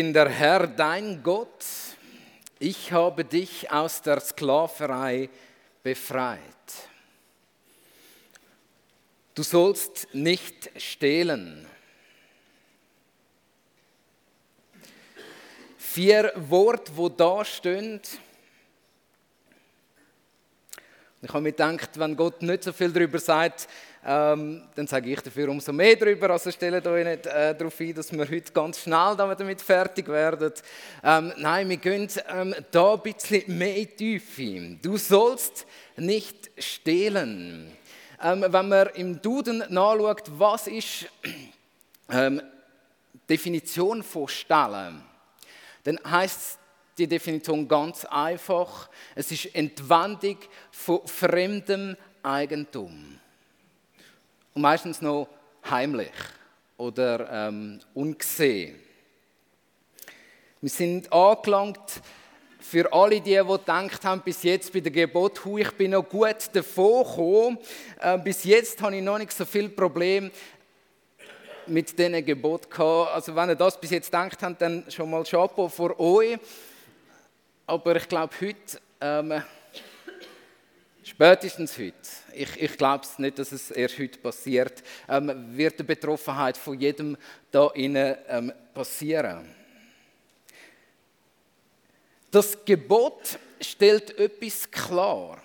bin der Herr, dein Gott. Ich habe dich aus der Sklaverei befreit. Du sollst nicht stehlen. Vier Worte, wo da stehen. Ich habe mir gedacht, wenn Gott nicht so viel darüber sagt, ähm, dann sage ich dafür umso mehr darüber. Also stellt euch nicht äh, darauf ein, dass wir heute ganz schnell damit fertig werden. Ähm, nein, wir gehen ähm, da ein bisschen mehr in die Tiefe. Du sollst nicht stehlen. Ähm, wenn man im Duden nachschaut, was ist ähm, Definition von Stellen, dann heißt die Definition ganz einfach. Es ist Entwendung von fremdem Eigentum. Und meistens noch heimlich oder ähm, ungesehen. Wir sind angelangt für alle die, die gedacht haben, bis jetzt bei der Gebot, hu, ich bin noch gut davon gekommen. Äh, bis jetzt habe ich noch nicht so viel Problem mit diesen Gebot. Also wenn ihr das bis jetzt gedacht habt, dann schon mal Chapeau vor euch. Aber ich glaube heute, ähm, spätestens heute, ich, ich glaube nicht, dass es erst heute passiert, ähm, wird die Betroffenheit von jedem da innen ähm, passieren. Das Gebot stellt etwas klar.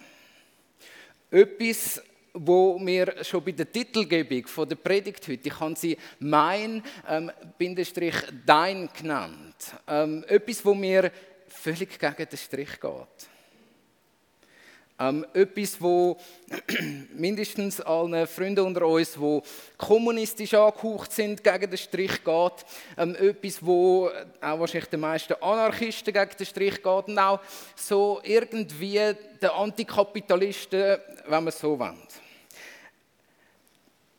Etwas, wo mir schon bei der Titelgebung von der Predigt heute, ich habe sie mein, ähm, Bindestrich dein genannt. Ähm, etwas, wo mir völlig gegen den Strich geht. Ähm, etwas, wo mindestens allen Freunden unter uns, wo kommunistisch angehaucht sind, gegen den Strich geht. Ähm, etwas, wo auch wahrscheinlich den meisten Anarchisten gegen den Strich geht und auch so irgendwie den Antikapitalisten, wenn man so will.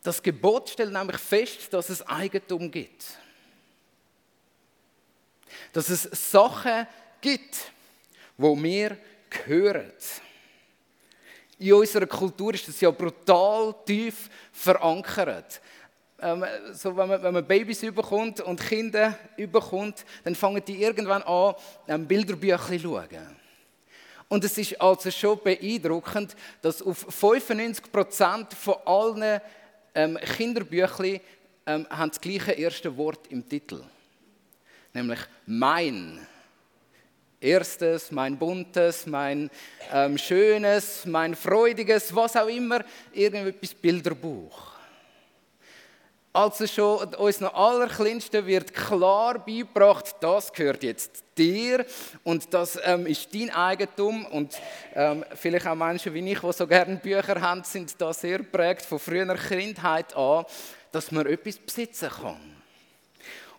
Das Gebot stellt nämlich fest, dass es Eigentum gibt. Dass es Sachen gibt, wo mir gehören. In unserer Kultur ist das ja brutal tief verankert. Ähm, so, wenn, man, wenn man Babys überkommt und Kinder überkommt, dann fangen die irgendwann an, ähm, Bilderbücher zu schauen. Und es ist also schon beeindruckend, dass auf 95% von allen ähm, Kinderbüchern ähm, haben das gleiche erste Wort im Titel. Nämlich mein. Erstes, mein buntes, mein ähm, schönes, mein freudiges, was auch immer, irgendetwas Bilderbuch. Also schon uns noch allerkleinsten wird klar beigebracht, das gehört jetzt dir und das ähm, ist dein Eigentum und ähm, vielleicht auch Menschen wie ich, die so gerne Bücher haben, sind da sehr prägt von früher Kindheit an, dass man etwas besitzen kann.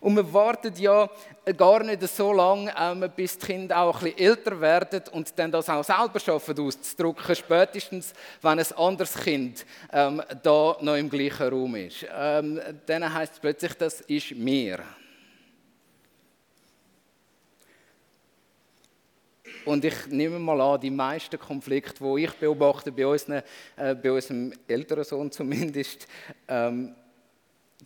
Und man wartet ja gar nicht so lange, bis die Kinder auch ein bisschen älter werden und dann das auch selber schaffen auszudrücken, spätestens, wenn ein anderes Kind ähm, da noch im gleichen Raum ist. Ähm, dann heißt es plötzlich, das ist mir. Und ich nehme mal an, die meisten Konflikte, die ich beobachte, bei, unseren, äh, bei unserem älteren Sohn zumindest, ähm,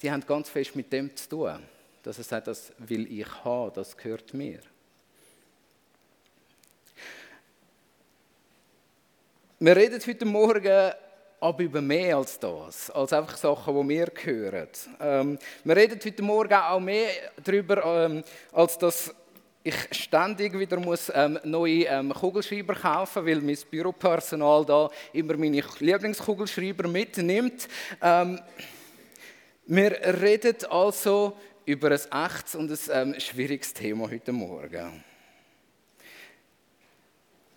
die haben ganz fest mit dem zu tun dass er sagt, das will ich haben, das gehört mir. Wir reden heute Morgen aber über mehr als das, als einfach Sachen, die mir gehören. Ähm, wir reden heute Morgen auch mehr darüber, ähm, als dass ich ständig wieder muss, ähm, neue ähm, Kugelschreiber kaufen weil mein Büropersonal da immer meine Lieblingskugelschreiber mitnimmt. Ähm, wir reden also über ein echtes und ein ähm, schwieriges Thema heute Morgen.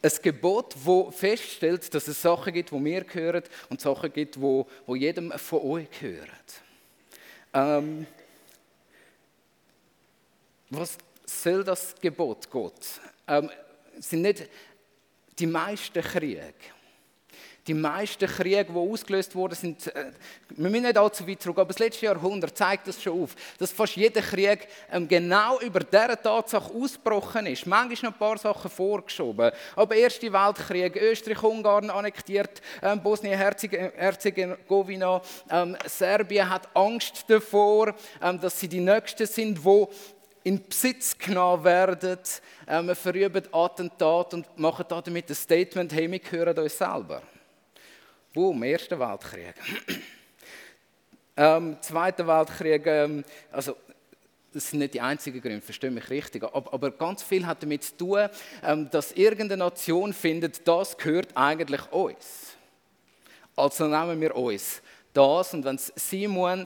Ein Gebot, das feststellt, dass es Sachen gibt, die mir gehören und Sachen gibt, die, die jedem von euch gehören. Ähm, was soll das Gebot Gott? Ähm, sind nicht die meisten Kriege die meisten Kriege, die ausgelöst wurden, sind, äh, wir müssen nicht allzu weit zurück, aber das letzte Jahrhundert zeigt das schon auf, dass fast jeder Krieg ähm, genau über diese Tatsache ausgebrochen ist. Manchmal noch ein paar Sachen vorgeschoben, aber Erste Weltkrieg, Österreich-Ungarn annektiert, ähm, Bosnien-Herzegowina, ähm, Serbien hat Angst davor, dass sie die Nächsten sind, wo in Besitz genommen werden, ähm, verüben Attentat und machen damit ein Statement, hey, wir gehören uns selber. Boom, Erster Weltkrieg. ähm, Zweiter Weltkrieg, ähm, also das sind nicht die einzigen Gründe, verstehe mich richtig, aber, ganz viel hat damit zu tun, ähm, dass irgendeine Nation findet, das gehört eigentlich uns. Also nehmen wir uns das und wenn es muss,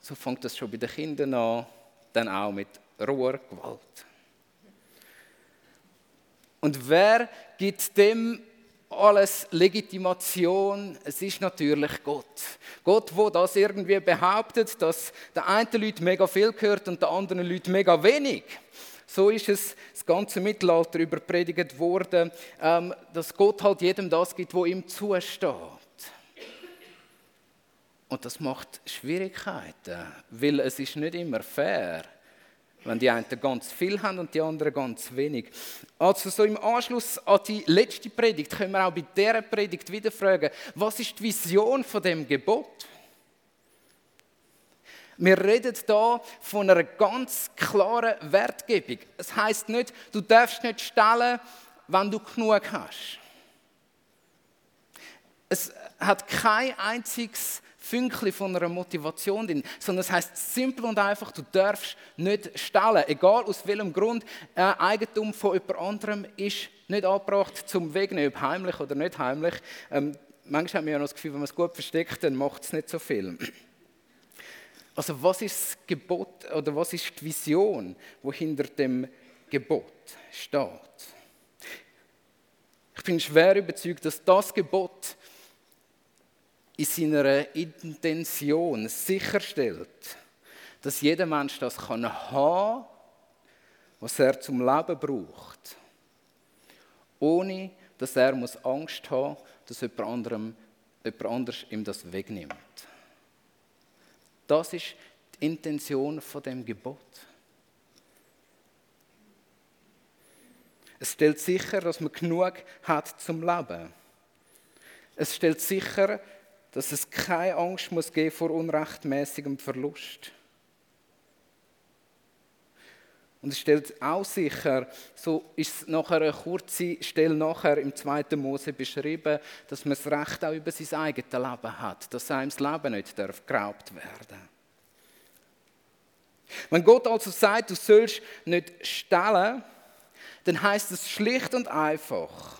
so fängt das schon bei den Kindern an, dann auch mit roher Gewalt. Und wer gibt dem alles Legitimation. Es ist natürlich Gott. Gott, wo das irgendwie behauptet, dass der einen Leute mega viel gehört und der anderen Leute mega wenig. So ist es das ganze Mittelalter überpredigt worden, ähm, dass Gott halt jedem das gibt, wo ihm zusteht. Und das macht Schwierigkeiten, weil es ist nicht immer fair ist wenn die einen ganz viel haben und die anderen ganz wenig. Also so im Anschluss an die letzte Predigt können wir auch bei dieser Predigt wieder fragen, was ist die Vision von dem Gebot? Wir reden da von einer ganz klaren Wertgebung. Es heißt nicht, du darfst nicht stellen, wenn du genug hast. Es hat kein einziges Fünkchen von einer Motivation drin, sondern es heißt simpel und einfach, du darfst nicht stellen, egal aus welchem Grund. Äh, Eigentum von jemand anderem ist nicht angebracht zum Wegnehmen, ob heimlich oder nicht heimlich. Ähm, manchmal haben wir ja noch das Gefühl, wenn man es gut versteckt, dann macht es nicht so viel. Also was ist das Gebot oder was ist die Vision, wo hinter dem Gebot steht? Ich bin schwer überzeugt, dass das Gebot in seiner Intention sicherstellt, dass jeder Mensch das kann haben, was er zum Leben braucht, ohne dass er muss Angst haben, dass jemand, anderem, jemand anders ihm das wegnimmt. Das ist die Intention von dem Gebot. Es stellt sicher, dass man genug hat zum Leben. Es stellt sicher, dass es keine Angst muss geben vor unrechtmäßigem Verlust. Und es stellt auch sicher, so ist es nachher eine kurze Stelle nachher im 2. Mose beschrieben, dass man das Recht auch über sein eigenes Leben hat, dass einem das Leben nicht darf geraubt werden Wenn Gott also sagt, du sollst nicht stellen, dann heißt es schlicht und einfach,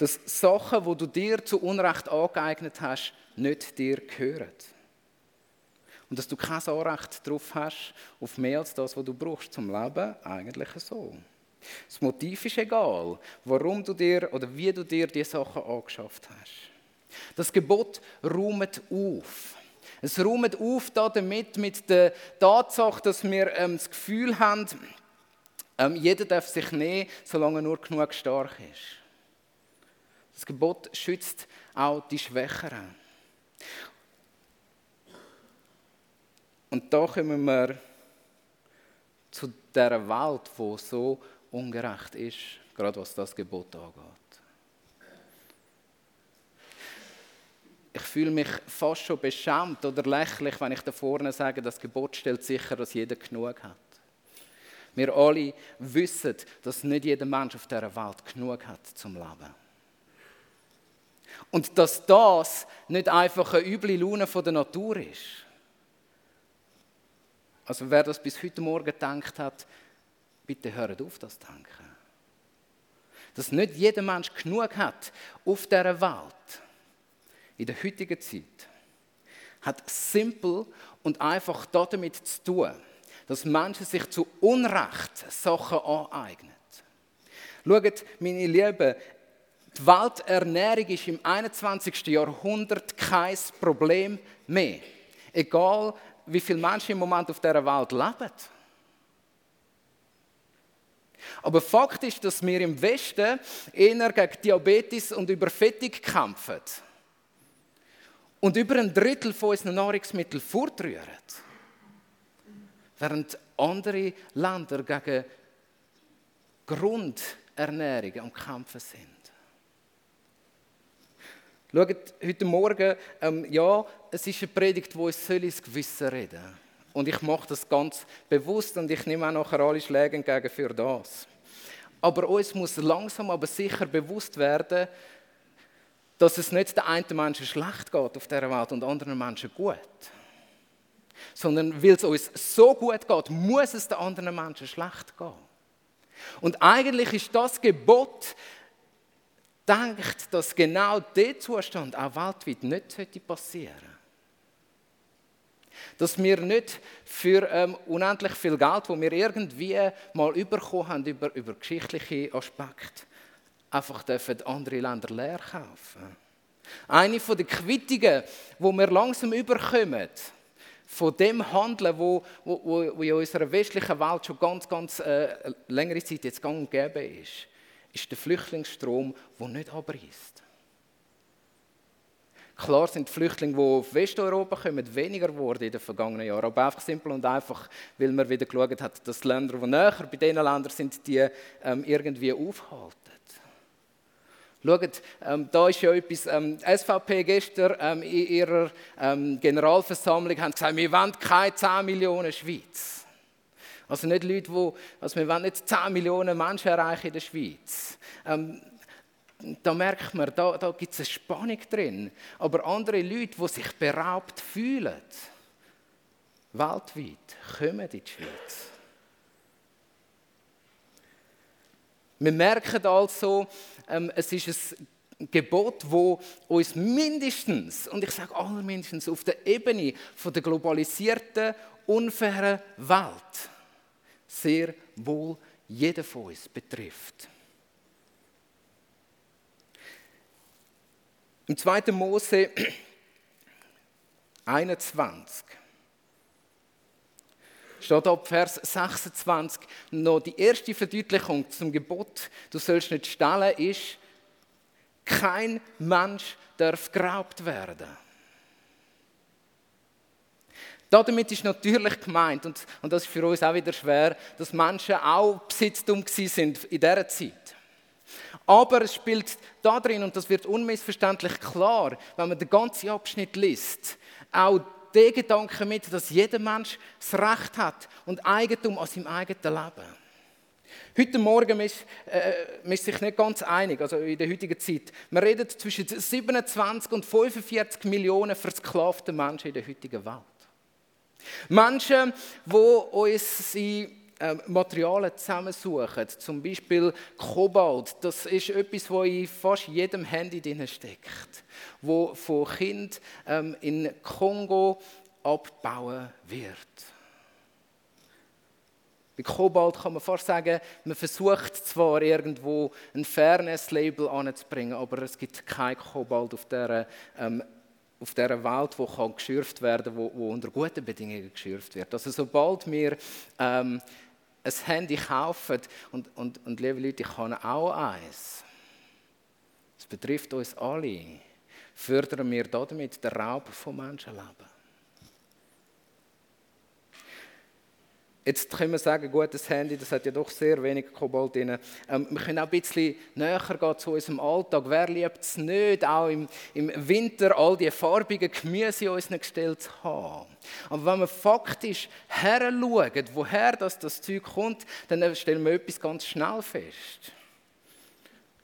dass Sachen, wo du dir zu Unrecht angeeignet hast, nicht dir gehören. Und dass du kein Anrecht darauf hast, auf mehr als das, was du brauchst zum Leben, eigentlich so. Das Motiv ist egal, warum du dir oder wie du dir diese Sachen angeschafft hast. Das Gebot räumt auf. Es räumt auf damit mit der Tatsache, dass wir ähm, das Gefühl haben, ähm, jeder darf sich nehmen, solange er nur genug stark ist. Das Gebot schützt auch die Schwächeren. Und da kommen wir zu der Welt, wo so ungerecht ist, gerade was das Gebot angeht. Ich fühle mich fast schon beschämt oder lächerlich, wenn ich da vorne sage, das Gebot stellt sicher, dass jeder genug hat. Wir alle wissen, dass nicht jeder Mensch auf dieser Welt genug hat zum Leben. Und dass das nicht einfach eine üble Laune von der Natur ist. Also wer das bis heute Morgen gedacht hat, bitte hört auf, das denken. Dass nicht jeder Mensch genug hat auf dieser Welt, in der heutigen Zeit, hat simpel und einfach damit zu tun, dass Menschen sich zu Unrecht Sachen aneignen. Schaut, meine Lieben, die Welternährung ist im 21. Jahrhundert kein Problem mehr. Egal, wie viele Menschen im Moment auf dieser Welt leben. Aber Fakt ist, dass wir im Westen eher gegen Diabetes und Überfettung kämpfen. Und über ein Drittel von unseren Nahrungsmitteln fortrühren. Während andere Länder gegen Grundernährung am Kämpfen sind. Schaut, heute Morgen, ähm, ja, es ist eine Predigt, die uns ins Gewissen reden Und ich mache das ganz bewusst und ich nehme auch nachher alle Schläge entgegen für das. Aber uns muss langsam aber sicher bewusst werden, dass es nicht den einen Menschen schlecht geht auf dieser Welt und anderen Menschen gut. Sondern weil es uns so gut geht, muss es den anderen Menschen schlecht gehen. Und eigentlich ist das Gebot, denkt, dass genau dieser Zustand auch weltweit nicht passieren sollte. Dass wir nicht für ähm, unendlich viel Geld, das wir irgendwie mal bekommen haben über, über geschichtliche Aspekte, einfach dürfen andere Länder leer kaufen. Eine der Quittungen, die wir langsam überkommen, von dem Handeln, wo, wo, wo in unserer westlichen Welt schon ganz, ganz äh, längere Zeit jetzt gang und gäbe ist, ist der Flüchtlingsstrom, der nicht abreißt. Klar sind die Flüchtlinge, die auf Westeuropa kommen, weniger geworden in den vergangenen Jahren. Aber einfach simpel und einfach, weil man wieder geschaut hat, dass die Länder, die näher bei diesen Ländern sind, die ähm, irgendwie aufhalten. Schaut, ähm, da ist ja etwas, ähm, SVP gestern ähm, in ihrer ähm, Generalversammlung haben gesagt, wir wollen keine 10 Millionen Schweiz. Also nicht Leute, die, also wir wollen nicht 10 Millionen Menschen erreichen in der Schweiz. Ähm, da merkt man, da, da gibt es eine Spannung drin. Aber andere Leute, die sich beraubt fühlen, weltweit, kommen in die Schweiz. Wir merken also, ähm, es ist ein Gebot, wo uns mindestens, und ich sage allermindestens, auf der Ebene von der globalisierten, unfairen Welt sehr wohl jeden von uns betrifft. Im 2. Mose 21 steht ab Vers 26 noch die erste Verdeutlichung zum Gebot, du sollst nicht stehlen, ist, kein Mensch darf geraubt werden. Damit ist natürlich gemeint, und, und das ist für uns auch wieder schwer, dass Menschen auch Besitztum sind in dieser Zeit. Aber es spielt da drin, und das wird unmissverständlich klar, wenn man den ganzen Abschnitt liest, auch den Gedanken mit, dass jeder Mensch das Recht hat und Eigentum an seinem eigenen Leben. Heute Morgen ist, äh, ist sich nicht ganz einig, also in der heutigen Zeit. Man redet zwischen 27 und 45 Millionen versklavte Menschen in der heutigen Welt. Menschen, die unsere ähm, Materialien zusammensuchen, zum Beispiel Kobalt, das ist etwas, was in fast jedem Handy drin steckt, wo von Kind ähm, in Kongo abbauen wird. Bei Kobalt kann man fast sagen, man versucht zwar irgendwo ein Fairness-Label anzubringen, aber es gibt kein Kobalt auf dieser, ähm, auf dieser Welt, wo kann geschürft werden, wo, wo unter guten Bedingungen geschürft wird. Also sobald wir ähm, ein Handy kaufen, und, und, und liebe Leute, ich habe auch eins. Es betrifft uns alle. Fördern wir damit den Raub von Menschenleben. Jetzt können wir sagen, gut, das Handy, das hat ja doch sehr wenig Kobalt drin. Ähm, wir können auch ein bisschen näher gehen zu unserem Alltag. Wer liebt es nicht, auch im, im Winter all die farbigen Gemüse in unseren Gestell zu haben? Aber wenn wir faktisch her schauen, woher das, das Zeug kommt, dann stellen wir etwas ganz schnell fest.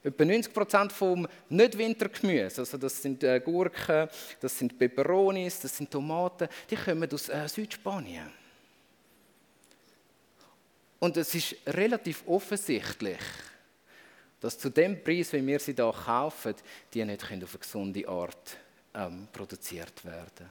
Etwa 90 Prozent vom Nicht-Wintergemüse, also das sind äh, Gurken, das sind Peperonis, das sind Tomaten, die kommen aus äh, Südspanien. Und es ist relativ offensichtlich, dass zu dem Preis, wie wir sie hier kaufen, die nicht auf eine gesunde Art ähm, produziert werden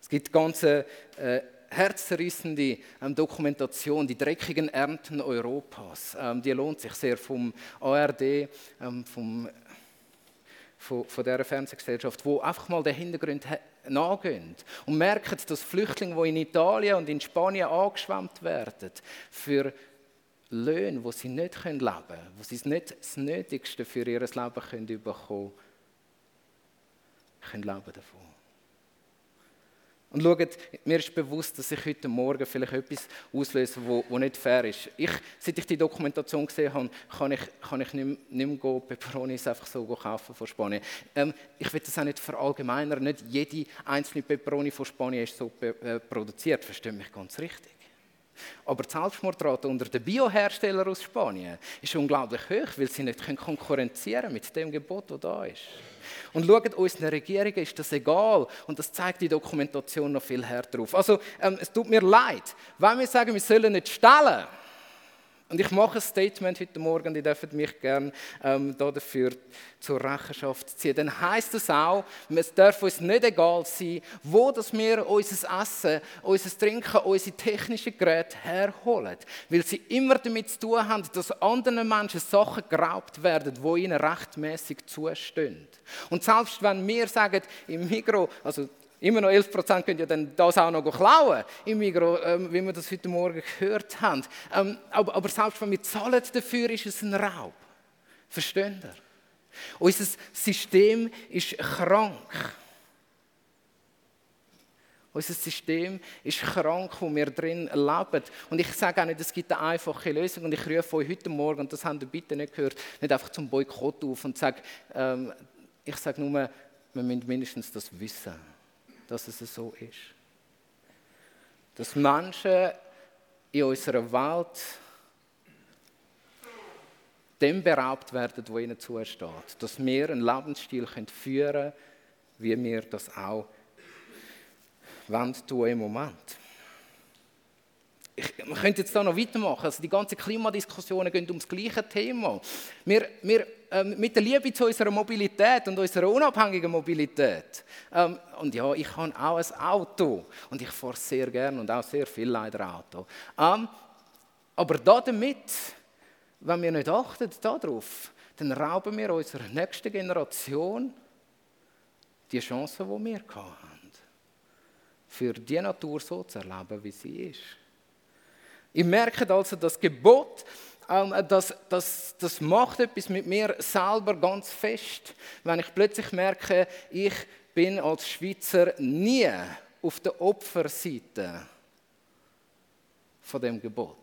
Es gibt ganze äh, herzzerrissende ähm, Dokumentation, die dreckigen Ernten Europas. Ähm, die lohnt sich sehr vom ARD, ähm, vom, von, von dieser Fernsehgesellschaft, wo einfach mal den Hintergrund nachgehen und merken, dass Flüchtlinge, die in Italien und in Spanien angeschwemmt werden, für Löhne, wo sie nicht leben können, wo sie nicht das Nötigste für ihr Leben können bekommen können, leben davon. Und schaut, mir ist bewusst, dass ich heute Morgen vielleicht etwas auslöse, wo nicht fair ist. Ich, seit ich die Dokumentation gesehen habe, kann ich, kann ich nicht, nicht mehr Peperonis einfach so kaufen von Spanien. Ähm, ich will das auch nicht verallgemeinern. Nicht jede einzelne Peperoni von Spanien ist so äh, produziert. Versteht mich ganz richtig. Aber die Selbstmordrate unter den Bioherstellern aus Spanien ist unglaublich hoch, weil sie nicht konkurrenzieren können mit dem Gebot, das da ist. Und schaut, unseren Regierungen ist das egal. Und das zeigt die Dokumentation noch viel härter auf. Also, ähm, es tut mir leid, wenn wir sagen, wir sollen nicht stellen, und ich mache ein Statement heute Morgen, ihr dürft mich gerne ähm, dafür zur Rechenschaft ziehen. Dann heißt es auch, es darf uns nicht egal sein, wo dass wir unser Essen, unser Trinken, unsere technischen Geräte herholen. Weil sie immer damit zu tun haben, dass anderen Menschen Sachen geraubt werden, die ihnen rechtmäßig zustehen. Und selbst wenn wir sagen, im Mikro, also Immer noch 11 Prozent könnt ihr dann das auch noch klauen im Migro, ähm, wie wir das heute Morgen gehört haben. Ähm, aber, aber, selbst wenn wir zahlen dafür, ist es ein Raub. Versteht ihr? Unser System ist krank. Unser System ist krank, wo wir drin leben. Und ich sage auch nicht, es gibt eine einfache Lösung. Und ich rufe euch heute Morgen, und das habt ihr bitte nicht gehört, nicht einfach zum Boykott auf und sage, ähm, ich sage nur, wir müssen mindestens das wissen dass es so ist. Dass Menschen in unserer Welt dem beraubt werden, wo ihnen zusteht. Dass wir einen Lebensstil führen können, wie wir das auch tun im Moment ich, man könnte jetzt da noch weitermachen. Also die ganzen Klimadiskussionen gehen um das gleiche Thema. Wir, wir ähm, mit der Liebe zu unserer Mobilität und unserer unabhängigen Mobilität. Ähm, und ja, ich habe auch ein Auto und ich fahre sehr gerne und auch sehr viel leider Auto. Ähm, aber damit, wenn wir nicht achten darauf, dann rauben wir unserer nächsten Generation die Chance, die wir hatten. Für die Natur so zu erleben, wie sie ist. Ihr merkt also, das Gebot, ähm, das, das, das macht etwas mit mir selber ganz fest. Wenn ich plötzlich merke, ich bin als Schweizer nie auf der Opferseite von dem Gebot.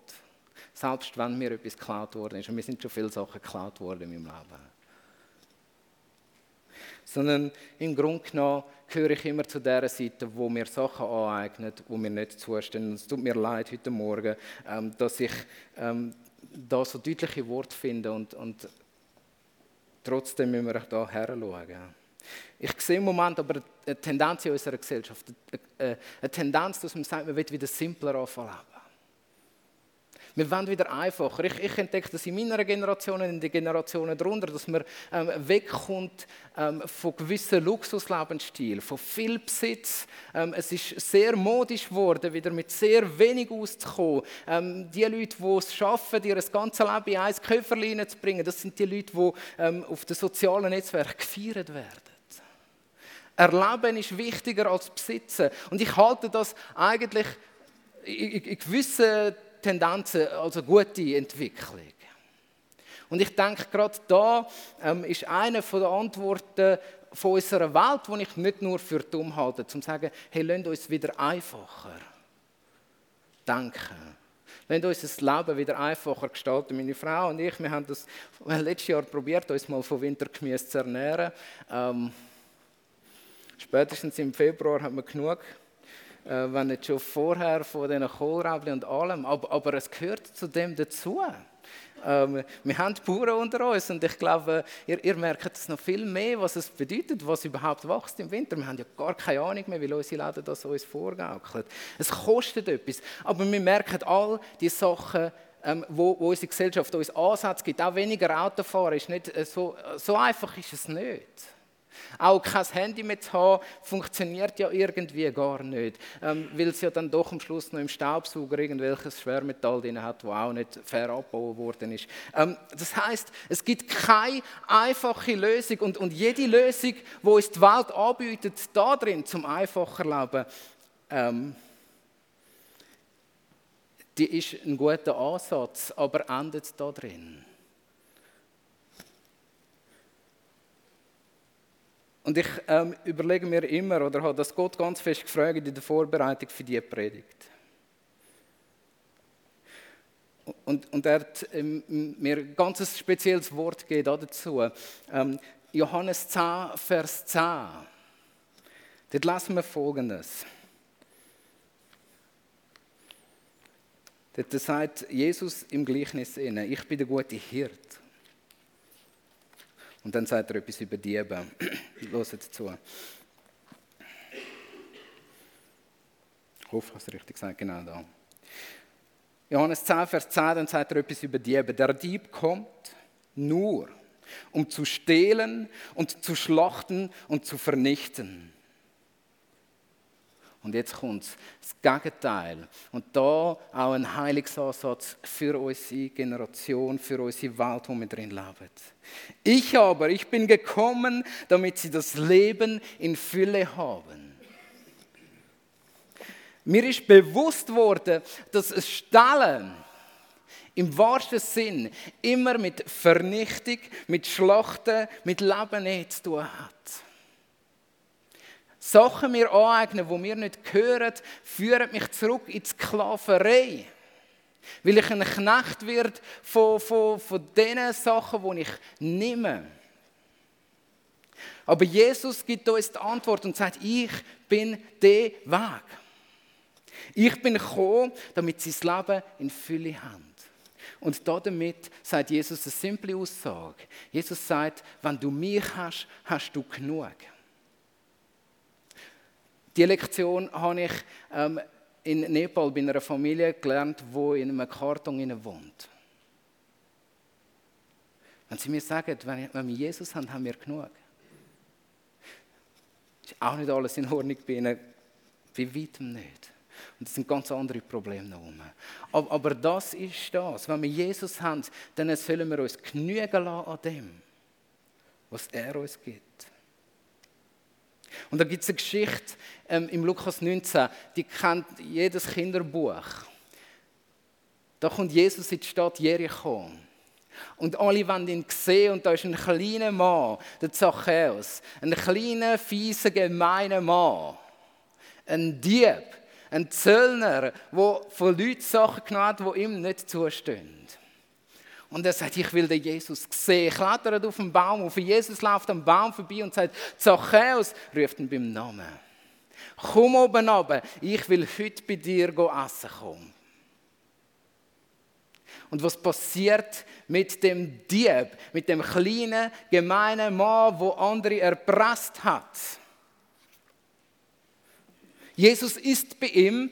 Selbst wenn mir etwas geklaut worden ist. Und mir sind schon viele Sachen geklaut worden in meinem Leben sondern im Grunde genommen gehöre ich immer zu der Seite, wo mir Sachen aneignet, wo mir nicht zustehen. Es tut mir leid heute Morgen, ähm, dass ich ähm, da so deutliche Worte finde und, und trotzdem müssen wir da heranschauen. Ich sehe im Moment aber eine Tendenz in unserer Gesellschaft, eine Tendenz, dass man sagt, man will wieder simpler anfangen wir wollen wieder einfacher. Ich, ich entdecke das in meiner Generation und in den Generationen darunter, dass man ähm, wegkommt ähm, von gewissen Luxuslebensstil, von viel Besitz. Ähm, es ist sehr modisch geworden, wieder mit sehr wenig auszukommen. Ähm, die Leute, die es schaffen, ihr ganzes Leben in ein Köfferlein zu bringen, das sind die Leute, die ähm, auf den sozialen Netzwerken gefeiert werden. Erleben ist wichtiger als Besitzen. Und ich halte das eigentlich in, gewissen Tendenzen, also gute Entwicklung. Und ich denke, gerade da ähm, ist eine der Antworten von unserer Welt, die ich nicht nur für dumm halte, zum zu sagen, hey, lasst uns wieder einfacher denken. Lasst uns das Leben wieder einfacher gestalten. Meine Frau und ich, wir haben das letztes Jahr probiert, uns mal von Wintergemüse zu ernähren. Ähm, spätestens im Februar haben wir genug wenn nicht schon vorher von diesen Kohlrabi und allem, aber, aber, es gehört zu dem dazu. Ähm, wir haben Bauern unter uns und ich glaube, ihr, ihr merkt es noch viel mehr, was es bedeutet, was überhaupt wächst im Winter. Wir haben ja gar keine Ahnung mehr, wie unsere Läden das uns vorgaukeln. Es kostet etwas, aber wir merken all die Sachen, ähm, wo, wo, unsere Gesellschaft uns Ansätze gibt. Auch weniger Autofahren ist nicht äh, so, so einfach ist es nicht. Auch kein Handy mehr zu haben, funktioniert ja irgendwie gar nicht, ähm, weil es ja dann doch am Schluss noch im Staubsauger irgendwelches Schwermetall drin hat, das auch nicht fair abgebaut worden ist. Ähm, das heißt, es gibt keine einfache Lösung und, und jede Lösung, die uns die Welt anbietet, da drin zum einfacher Leben, ähm, die ist ein guter Ansatz, aber endet da drin. Und ich ähm, überlege mir immer, oder habe das Gott ganz fest gefragt in der Vorbereitung für diese Predigt. Und, und er hat ähm, mir ein ganz spezielles Wort gegeben dazu. Ähm, Johannes 10, Vers 10. Dort lesen wir Folgendes. Dort sagt Jesus im Gleichnis inne, ich bin der gute Hirt. Und dann sagt er etwas über Diebe. Hört zu. Ich hoffe, ich habe es richtig gesagt, genau da. Johannes 10, Vers 10, dann sagt er etwas über Diebe. Der Dieb kommt nur, um zu stehlen und zu schlachten und zu vernichten. Und jetzt kommt das Gegenteil. Und da auch ein Heilungsansatz für unsere Generation, für unsere Welt, wo wir drin leben. Ich aber, ich bin gekommen, damit sie das Leben in Fülle haben. Mir ist bewusst worden, dass es Stellen im wahrsten Sinn immer mit Vernichtung, mit Schlachten, mit Leben zu tun hat. Sachen mir aneignen, die mir nicht gehören, führen mich zurück in die Sklaverei. Weil ich ein Knecht wird von, von, von den Sachen, die ich nehme. Aber Jesus gibt uns die Antwort und sagt, ich bin der Weg. Ich bin gekommen, damit sie das Leben in Fülle haben. Und damit sagt Jesus eine simple Aussage. Jesus sagt, wenn du mich hast, hast du genug. Die Lektion habe ich ähm, in Nepal bei einer Familie gelernt, die in einem Karton wohnt. Wenn sie mir sagen, wenn wir Jesus haben, haben wir genug. Ist auch nicht alles in Ordnung bei ihnen, bei weitem nicht. Und das sind ganz andere Probleme noch Aber, aber das ist das. Wenn wir Jesus haben, dann sollen wir uns genügen lassen an dem, was er uns gibt. Und da gibt es eine Geschichte ähm, im Lukas 19, die kennt jedes Kinderbuch. Da kommt Jesus in die Stadt Jericho. Und alle wollen ihn sehen und da ist ein kleiner Mann, der Zachäus. Ein kleiner, fieser, gemeiner Mann. Ein Dieb, ein Zöllner, der von Leuten Sachen genommen hat, die ihm nicht zustehen. Und er sagt, ich will den Jesus sehen. Klettert auf den Baum auf. Jesus läuft am Baum vorbei und sagt, Zachäus, ruft ihn beim Namen. Komm oben runter, ich will heute bei dir essen kommen. Und was passiert mit dem Dieb, mit dem kleinen, gemeinen Mann, wo andere erpresst hat? Jesus ist bei ihm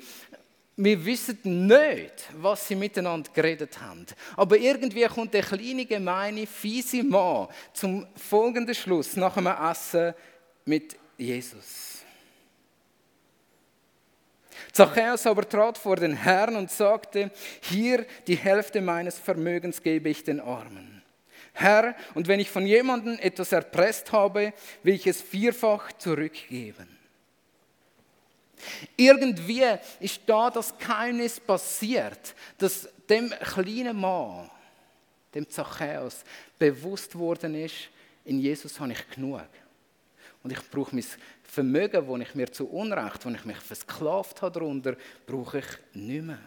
wir wissen nicht, was sie miteinander geredet haben. Aber irgendwie kommt der kleine, gemeine, fiese Mann zum folgenden Schluss nach dem Essen mit Jesus. Zachäus aber trat vor den Herrn und sagte, hier die Hälfte meines Vermögens gebe ich den Armen. Herr, und wenn ich von jemandem etwas erpresst habe, will ich es vierfach zurückgeben. Irgendwie ist da das Geheimnis passiert, dass dem kleinen Mann, dem Zachäus, bewusst worden ist, in Jesus habe ich genug. Und ich brauche mein Vermögen, das ich mir zu Unrecht, wo ich mich versklavt habe darunter, brauche ich nicht mehr.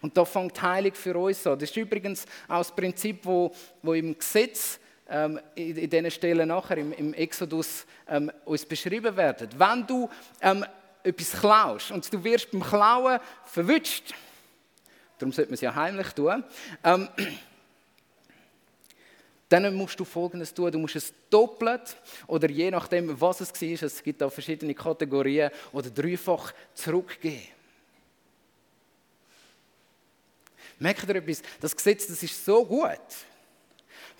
Und da fängt die Heilung für uns an. Das ist übrigens auch das Prinzip, wo, wo im Gesetz ähm, in, in diesen Stellen nachher im, im Exodus ähm, uns beschrieben werden. Wenn du ähm, etwas klaust und du wirst beim Klauen verwünscht, darum sollte man es ja heimlich tun, ähm, dann musst du Folgendes tun. Du musst es doppelt oder je nachdem, was es war, es gibt da verschiedene Kategorien, oder dreifach zurückgeben. Merkt ihr etwas? Das Gesetz das ist so gut.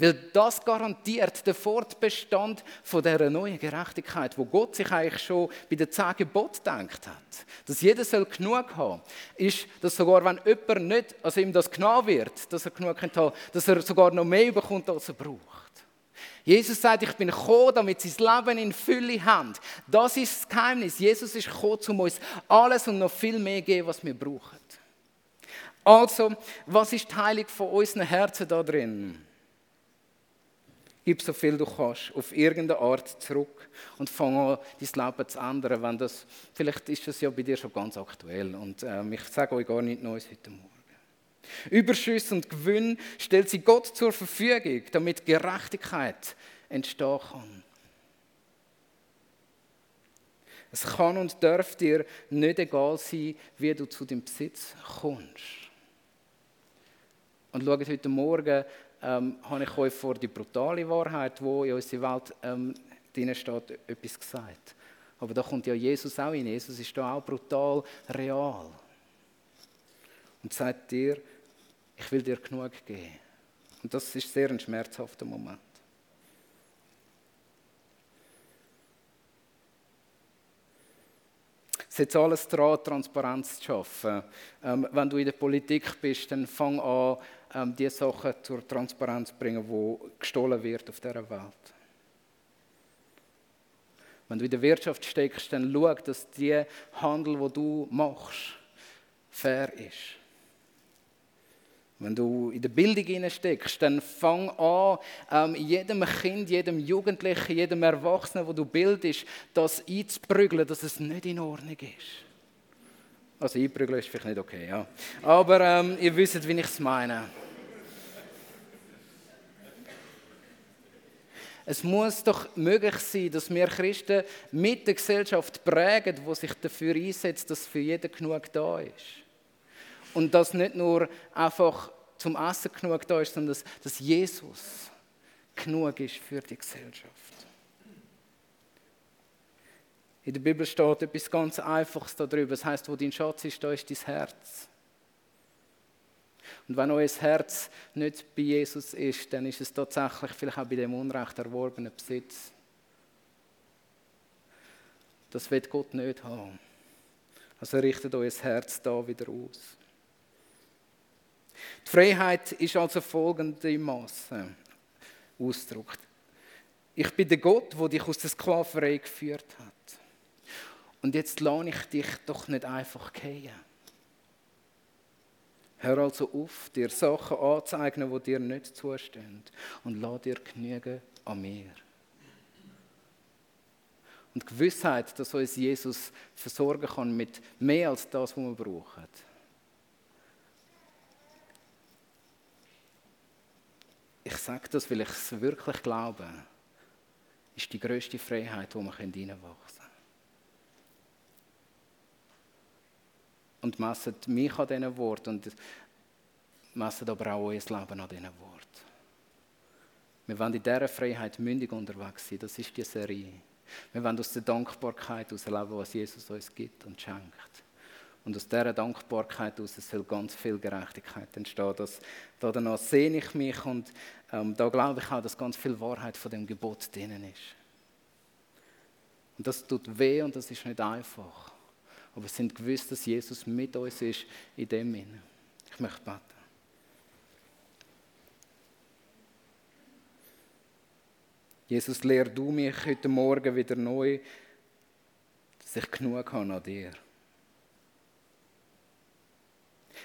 Weil das garantiert den Fortbestand von dieser neuen Gerechtigkeit, wo Gott sich eigentlich schon bei den zehn Geboten gedacht hat. Dass jeder soll genug haben, ist, dass sogar wenn jemand nicht, also ihm das genommen wird, dass er genug haben dass er sogar noch mehr bekommt, als er braucht. Jesus sagt, ich bin gekommen, damit sie das Leben in Fülle haben. Das ist das Geheimnis. Jesus ist gekommen, um uns alles und noch viel mehr zu geben, was wir brauchen. Also, was ist die Heilung von unseren Herzen da drin? Gib so viel du kannst, auf irgendeine Art zurück und fang an, dein Leben zu ändern. Wenn das, vielleicht ist das ja bei dir schon ganz aktuell. Und ähm, ich sage euch gar nichts Neues heute Morgen. Überschüsse und Gewinn stellt sie Gott zur Verfügung, damit Gerechtigkeit entstehen kann. Es kann und darf dir nicht egal sein, wie du zu dem Besitz kommst. Und schaut heute Morgen, ähm, habe ich euch vor die brutale Wahrheit, wo in unserer Welt ähm, drin steht, etwas gesagt. Aber da kommt ja Jesus auch in. Jesus ist da auch brutal real. Und sagt dir, ich will dir genug geben. Und das ist sehr ein schmerzhafter Moment. setze alles daran, Transparenz zu schaffen. Ähm, wenn du in der Politik bist, dann fang an, ähm, die Sachen zur Transparenz bringen, wo gestohlen wird auf dieser Welt. Wenn du in der Wirtschaft steckst, dann schau, dass der Handel, wo du machst, fair ist. Wenn du in der Bildung steckst, dann fang an, ähm, jedem Kind, jedem Jugendlichen, jedem Erwachsenen, wo du bildest, das einzuprügeln, dass es nicht in Ordnung ist. Also einprügeln ist vielleicht nicht okay, ja. Aber ähm, ihr wisst, wie ich es meine. Es muss doch möglich sein, dass wir Christen mit der Gesellschaft prägen, wo sich dafür einsetzt, dass für jeden genug da ist. Und dass nicht nur einfach zum Essen genug da ist, sondern dass, dass Jesus genug ist für die Gesellschaft. In der Bibel steht etwas ganz Einfaches darüber. Es heißt, wo dein Schatz ist, da ist dein Herz. Und wenn euer Herz nicht bei Jesus ist, dann ist es tatsächlich vielleicht auch bei dem Unrecht erworbenen Besitz. Das wird Gott nicht haben. Also richtet euer Herz da wieder aus. Die Freiheit ist also folgendermaßen ausgedrückt. Ich bin der Gott, der dich aus der Sklaverei geführt hat. Und jetzt lade ich dich doch nicht einfach gehen. Hör also auf, dir Sachen anzueignen, die dir nicht zustehen. Und lass dir genügen an mir. Und die Gewissheit, dass uns Jesus versorgen kann mit mehr als das, was wir brauchen. Ich sage das, weil ich es wirklich glaube, ist die größte Freiheit, wo wir hineinwachsen können. Und messen mich an diesen Worten und messen aber auch euer Leben an diesen Worten. Wir wollen in dieser Freiheit mündig unterwegs sein. Das ist die Serie. Wir wollen aus der Dankbarkeit heraus leben, was Jesus uns gibt und schenkt. Und aus dieser Dankbarkeit heraus soll ganz viel Gerechtigkeit entstehen. Das, danach sehne ich mich und ähm, da glaube ich auch, dass ganz viel Wahrheit von dem Gebot drinnen ist. Und das tut weh und das ist nicht einfach. Aber wir sind gewiss, dass Jesus mit uns ist in dem Sinne. Ich möchte beten. Jesus, lehr du mich heute Morgen wieder neu, dass ich genug habe an dir.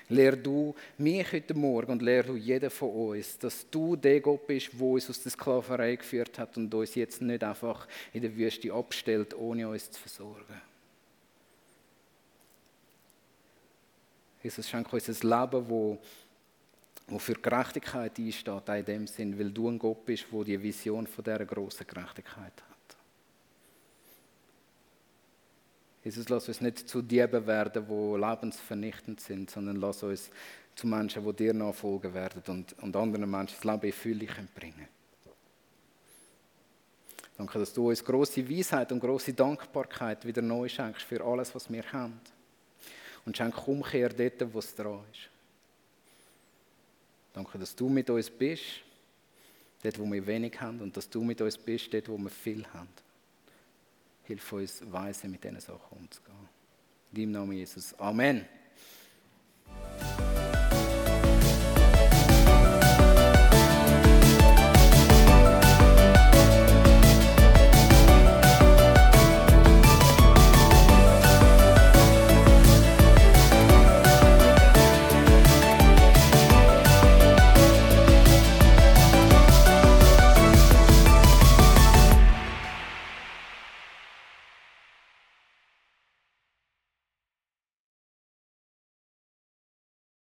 Lehr du mich heute Morgen und lehr du jeden von uns, dass du der Gott bist, der uns aus der Sklaverei geführt hat und uns jetzt nicht einfach in der Wüste abstellt, ohne uns zu versorgen. Jesus, schenke uns ein Leben, wo, wo für Gerechtigkeit einsteht, auch in dem Sinn, weil du ein Gott bist, der die Vision von dieser großen Gerechtigkeit hat. Jesus, lass uns nicht zu Dieben werden, die lebensvernichtend sind, sondern lass uns zu Menschen, die dir nachfolgen werden und, und anderen Menschen das Leben in Fülle bringen Danke, dass du uns große Weisheit und große Dankbarkeit wieder neu schenkst für alles, was wir haben. Und schenk Umkehr dort, wo es dran ist. Danke, dass du mit uns bist, dort, wo wir wenig haben, und dass du mit uns bist, dort, wo wir viel haben. Hilf uns, weise mit diesen Sachen umzugehen. In deinem Namen Jesus. Amen.